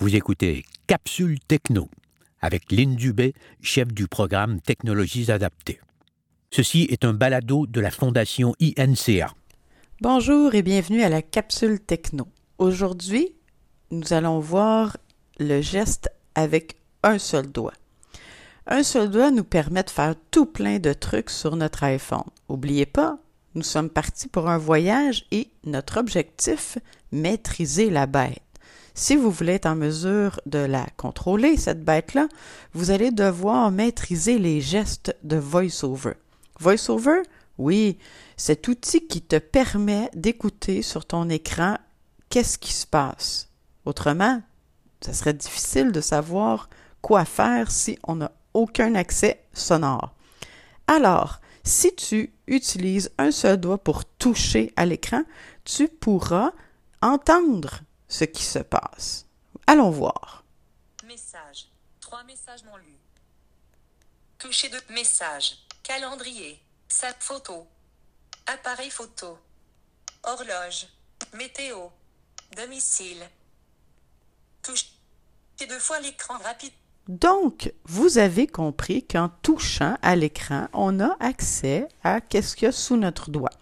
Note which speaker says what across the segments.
Speaker 1: Vous écoutez Capsule Techno avec Lynn Dubé, chef du programme Technologies adaptées. Ceci est un balado de la Fondation INCA.
Speaker 2: Bonjour et bienvenue à la Capsule Techno. Aujourd'hui, nous allons voir le geste avec un seul doigt. Un seul doigt nous permet de faire tout plein de trucs sur notre iPhone. N'oubliez pas, nous sommes partis pour un voyage et notre objectif, maîtriser la bête. Si vous voulez être en mesure de la contrôler, cette bête-là, vous allez devoir maîtriser les gestes de VoiceOver. VoiceOver, oui, cet outil qui te permet d'écouter sur ton écran qu'est-ce qui se passe. Autrement, ça serait difficile de savoir quoi faire si on n'a aucun accès sonore. Alors, si tu utilises un seul doigt pour toucher à l'écran, tu pourras entendre ce qui se passe. Allons voir.
Speaker 3: Message. Trois messages non lus. Toucher de message. Calendrier. Sa photo. Appareil photo. Horloge. Météo. Domicile. Toucher deux fois l'écran rapide.
Speaker 2: Donc, vous avez compris qu'en touchant à l'écran, on a accès à qu'est-ce qu'il y a sous notre doigt.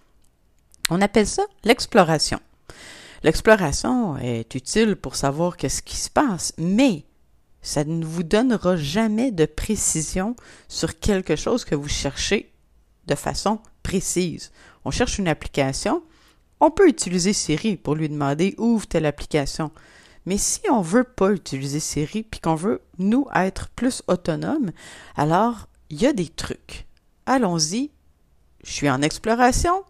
Speaker 2: On appelle ça l'exploration. L'exploration est utile pour savoir qu'est-ce qui se passe, mais ça ne vous donnera jamais de précision sur quelque chose que vous cherchez de façon précise. On cherche une application, on peut utiliser Siri pour lui demander ouvre telle application. Mais si on veut pas utiliser Siri puis qu'on veut nous être plus autonomes, alors il y a des trucs. Allons-y. Je suis en exploration,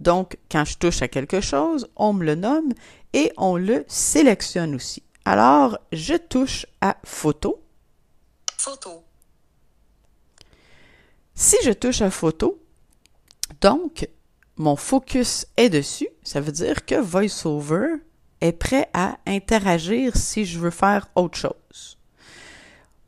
Speaker 2: donc, quand je touche à quelque chose, on me le nomme et on le sélectionne aussi. Alors, je touche à photo.
Speaker 3: Photo.
Speaker 2: Si je touche à photo, donc, mon focus est dessus, ça veut dire que VoiceOver est prêt à interagir si je veux faire autre chose.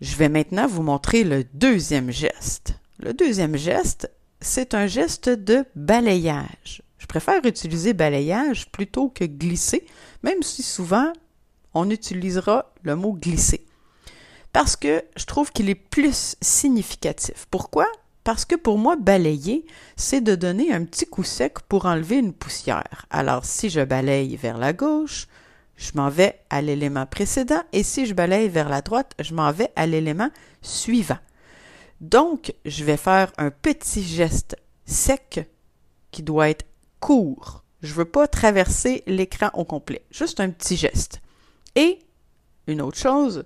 Speaker 2: Je vais maintenant vous montrer le deuxième geste. Le deuxième geste, c'est un geste de balayage. Je préfère utiliser balayage plutôt que glisser, même si souvent on utilisera le mot glisser. Parce que je trouve qu'il est plus significatif. Pourquoi? Parce que pour moi, balayer, c'est de donner un petit coup sec pour enlever une poussière. Alors, si je balaye vers la gauche, je m'en vais à l'élément précédent et si je balaye vers la droite, je m'en vais à l'élément suivant. Donc, je vais faire un petit geste sec qui doit être court. Je veux pas traverser l'écran au complet. Juste un petit geste. Et une autre chose,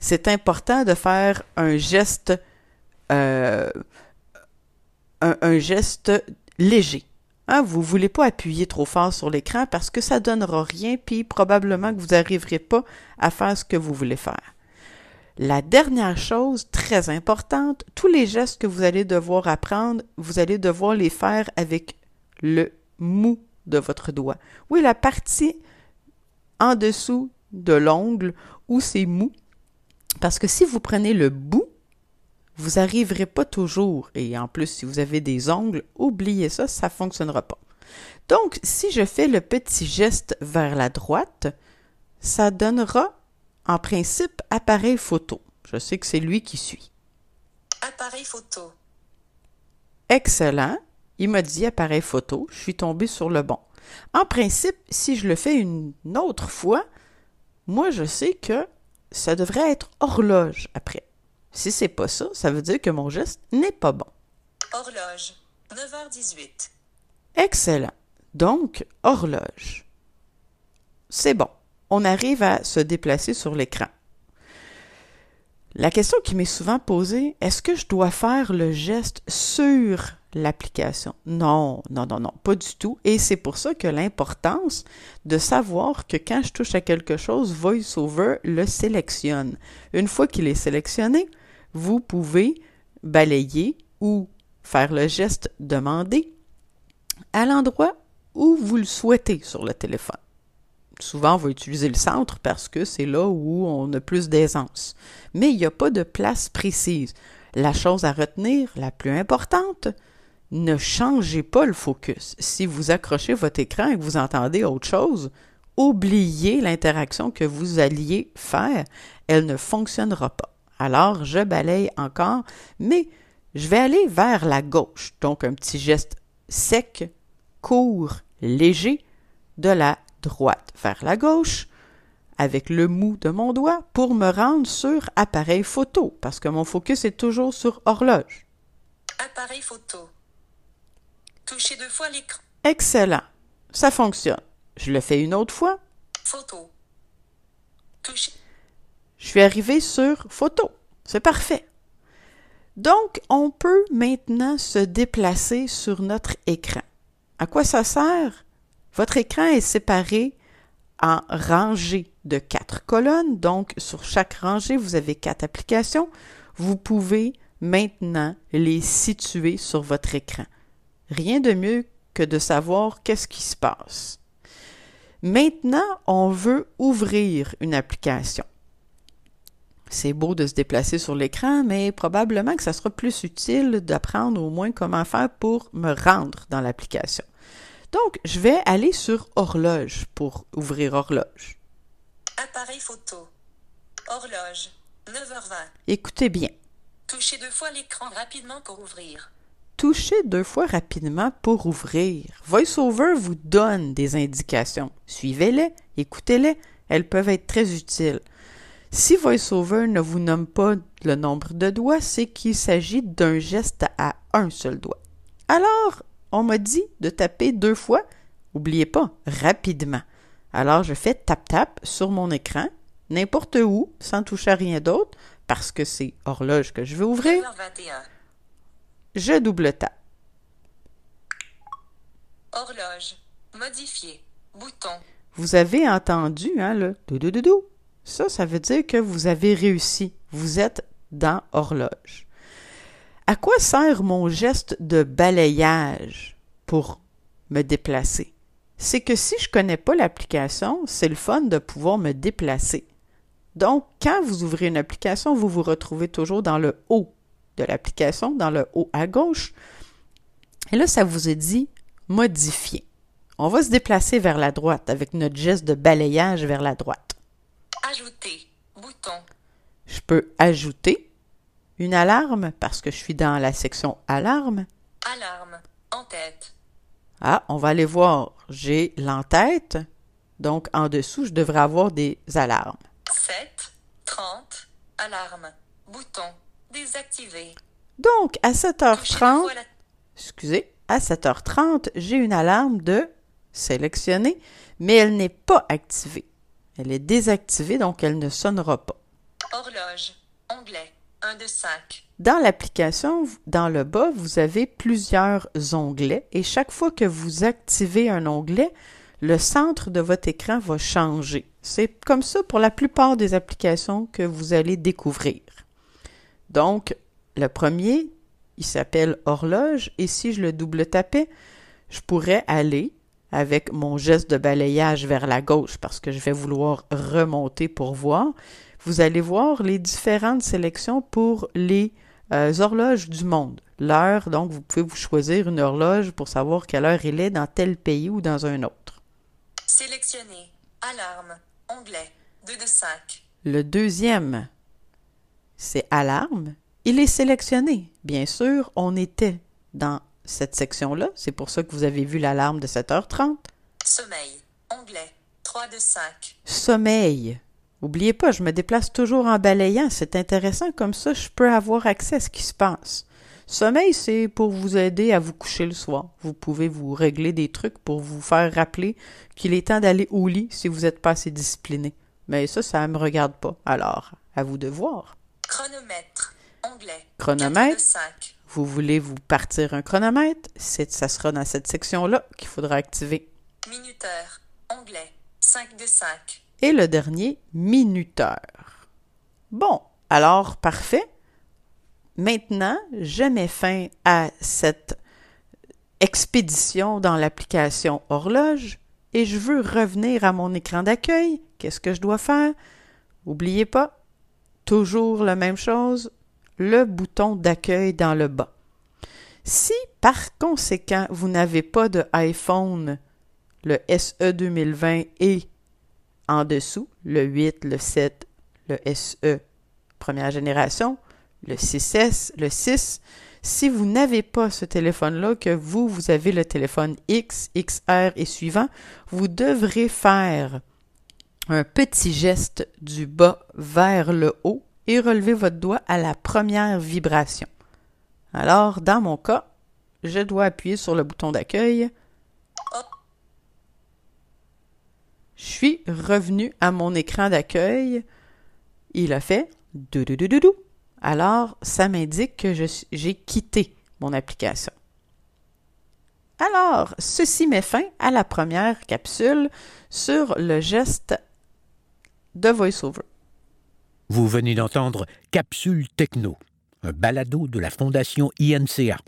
Speaker 2: c'est important de faire un geste, euh, un, geste léger. Hein, vous ne voulez pas appuyer trop fort sur l'écran parce que ça ne donnera rien, puis probablement que vous n'arriverez pas à faire ce que vous voulez faire. La dernière chose très importante, tous les gestes que vous allez devoir apprendre, vous allez devoir les faire avec le mou de votre doigt. Oui, la partie en dessous de l'ongle où c'est mou. Parce que si vous prenez le bout, vous n'arriverez pas toujours. Et en plus, si vous avez des ongles, oubliez ça, ça ne fonctionnera pas. Donc, si je fais le petit geste vers la droite, ça donnera en principe appareil photo. Je sais que c'est lui qui suit.
Speaker 3: Appareil photo.
Speaker 2: Excellent. Il m'a dit appareil photo, je suis tombé sur le bon. En principe, si je le fais une autre fois, moi je sais que ça devrait être horloge après. Si c'est pas ça, ça veut dire que mon geste n'est pas bon.
Speaker 3: Horloge, 9h18.
Speaker 2: Excellent. Donc, horloge. C'est bon. On arrive à se déplacer sur l'écran. La question qui m'est souvent posée, est-ce que je dois faire le geste sur l'application? Non, non, non, non, pas du tout. Et c'est pour ça que l'importance de savoir que quand je touche à quelque chose, VoiceOver le sélectionne. Une fois qu'il est sélectionné, vous pouvez balayer ou faire le geste demander à l'endroit où vous le souhaitez sur le téléphone. Souvent, on va utiliser le centre parce que c'est là où on a plus d'aisance. Mais il n'y a pas de place précise. La chose à retenir, la plus importante, ne changez pas le focus. Si vous accrochez votre écran et que vous entendez autre chose, oublier l'interaction que vous alliez faire, elle ne fonctionnera pas. Alors, je balaye encore, mais je vais aller vers la gauche. Donc, un petit geste sec, court, léger, de la droite vers la gauche, avec le mou de mon doigt pour me rendre sur appareil photo, parce que mon focus est toujours sur horloge.
Speaker 3: Appareil photo. Touchez deux fois l'écran.
Speaker 2: Excellent. Ça fonctionne. Je le fais une autre fois.
Speaker 3: Photo. Touchez.
Speaker 2: Je suis arrivé sur photo. C'est parfait. Donc, on peut maintenant se déplacer sur notre écran. À quoi ça sert? Votre écran est séparé en rangées de quatre colonnes. Donc, sur chaque rangée, vous avez quatre applications. Vous pouvez maintenant les situer sur votre écran. Rien de mieux que de savoir qu'est-ce qui se passe. Maintenant, on veut ouvrir une application. C'est beau de se déplacer sur l'écran, mais probablement que ça sera plus utile d'apprendre au moins comment faire pour me rendre dans l'application. Donc, je vais aller sur horloge pour ouvrir horloge.
Speaker 3: Appareil photo. Horloge. 9h20.
Speaker 2: Écoutez bien.
Speaker 3: Touchez deux fois l'écran rapidement pour ouvrir.
Speaker 2: Touchez deux fois rapidement pour ouvrir. VoiceOver vous donne des indications. Suivez-les, écoutez-les, elles peuvent être très utiles. Si VoiceOver ne vous nomme pas le nombre de doigts, c'est qu'il s'agit d'un geste à un seul doigt. Alors, on m'a dit de taper deux fois, oubliez pas, rapidement. Alors, je fais tap-tap sur mon écran, n'importe où, sans toucher à rien d'autre, parce que c'est horloge que je veux ouvrir.
Speaker 3: 9h21.
Speaker 2: Je double tape.
Speaker 3: Horloge. Modifier. Bouton.
Speaker 2: Vous avez entendu, hein, le dou-dou-dou-dou. Ça, ça veut dire que vous avez réussi. Vous êtes dans horloge. À quoi sert mon geste de balayage pour me déplacer? C'est que si je connais pas l'application, c'est le fun de pouvoir me déplacer. Donc, quand vous ouvrez une application, vous vous retrouvez toujours dans le haut de l'application, dans le haut à gauche. Et là, ça vous est dit modifier. On va se déplacer vers la droite avec notre geste de balayage vers la droite.
Speaker 3: Ajouter. Bouton.
Speaker 2: Je peux ajouter une alarme parce que je suis dans la section alarme.
Speaker 3: Alarme. En tête.
Speaker 2: Ah, on va aller voir. J'ai l'entête. Donc, en dessous, je devrais avoir des alarmes.
Speaker 3: 7. 30. Alarme. Bouton. Désactiver.
Speaker 2: Donc, à
Speaker 3: Touchez deux
Speaker 2: 7h30,
Speaker 3: fois la...
Speaker 2: excusez, à 7h30, j'ai une alarme de sélectionner, mais elle n'est pas activée. Elle est désactivée, donc elle ne sonnera pas.
Speaker 3: Horloge. Onglet. 1 de 5.
Speaker 2: Dans l'application, dans le bas, vous avez plusieurs onglets et chaque fois que vous activez un onglet, le centre de votre écran va changer. C'est comme ça pour la plupart des applications que vous allez découvrir. Donc, le premier, il s'appelle horloge et si je le double tapais, je pourrais aller avec mon geste de balayage vers la gauche parce que je vais vouloir remonter pour voir. Vous allez voir les différentes sélections pour les euh, horloges du monde. L'heure, donc vous pouvez vous choisir une horloge pour savoir quelle heure il est dans tel pays ou dans un autre.
Speaker 3: Sélectionner. Alarme. Onglet. 2 de 5.
Speaker 2: Le deuxième, c'est alarme. Il est sélectionné. Bien sûr, on était dans cette section-là. C'est pour ça que vous avez vu l'alarme de 7h30.
Speaker 3: Sommeil. Onglet. 3 de 5.
Speaker 2: Sommeil. Oubliez pas, je me déplace toujours en balayant. C'est intéressant, comme ça, je peux avoir accès à ce qui se passe. Sommeil, c'est pour vous aider à vous coucher le soir. Vous pouvez vous régler des trucs pour vous faire rappeler qu'il est temps d'aller au lit si vous n'êtes pas assez discipliné. Mais ça, ça ne me regarde pas. Alors, à vous de voir.
Speaker 3: Chronomètre. Onglet.
Speaker 2: Chronomètre.
Speaker 3: 4 de 5.
Speaker 2: Vous voulez vous partir un chronomètre? C'est, ça sera dans cette section-là qu'il faudra activer.
Speaker 3: Minuteur. Onglet. 5 de 5.
Speaker 2: Et le dernier, minuteur. Bon, alors parfait. Maintenant, je mets fin à cette expédition dans l'application horloge et je veux revenir à mon écran d'accueil. Qu'est-ce que je dois faire? Oubliez pas, toujours la même chose, le bouton d'accueil dans le bas. Si par conséquent vous n'avez pas de iPhone, le SE 2020 et en dessous, le 8, le 7, le SE première génération, le 6S, le 6. Si vous n'avez pas ce téléphone-là, que vous, vous avez le téléphone X, XR et suivant, vous devrez faire un petit geste du bas vers le haut et relever votre doigt à la première vibration. Alors, dans mon cas, je dois appuyer sur le bouton d'accueil. Je suis revenu à mon écran d'accueil. Il a fait dou. Alors, ça m'indique que j'ai quitté mon application. Alors, ceci met fin à la première capsule sur le geste de VoiceOver.
Speaker 1: Vous venez d'entendre Capsule Techno, un balado de la Fondation INCA.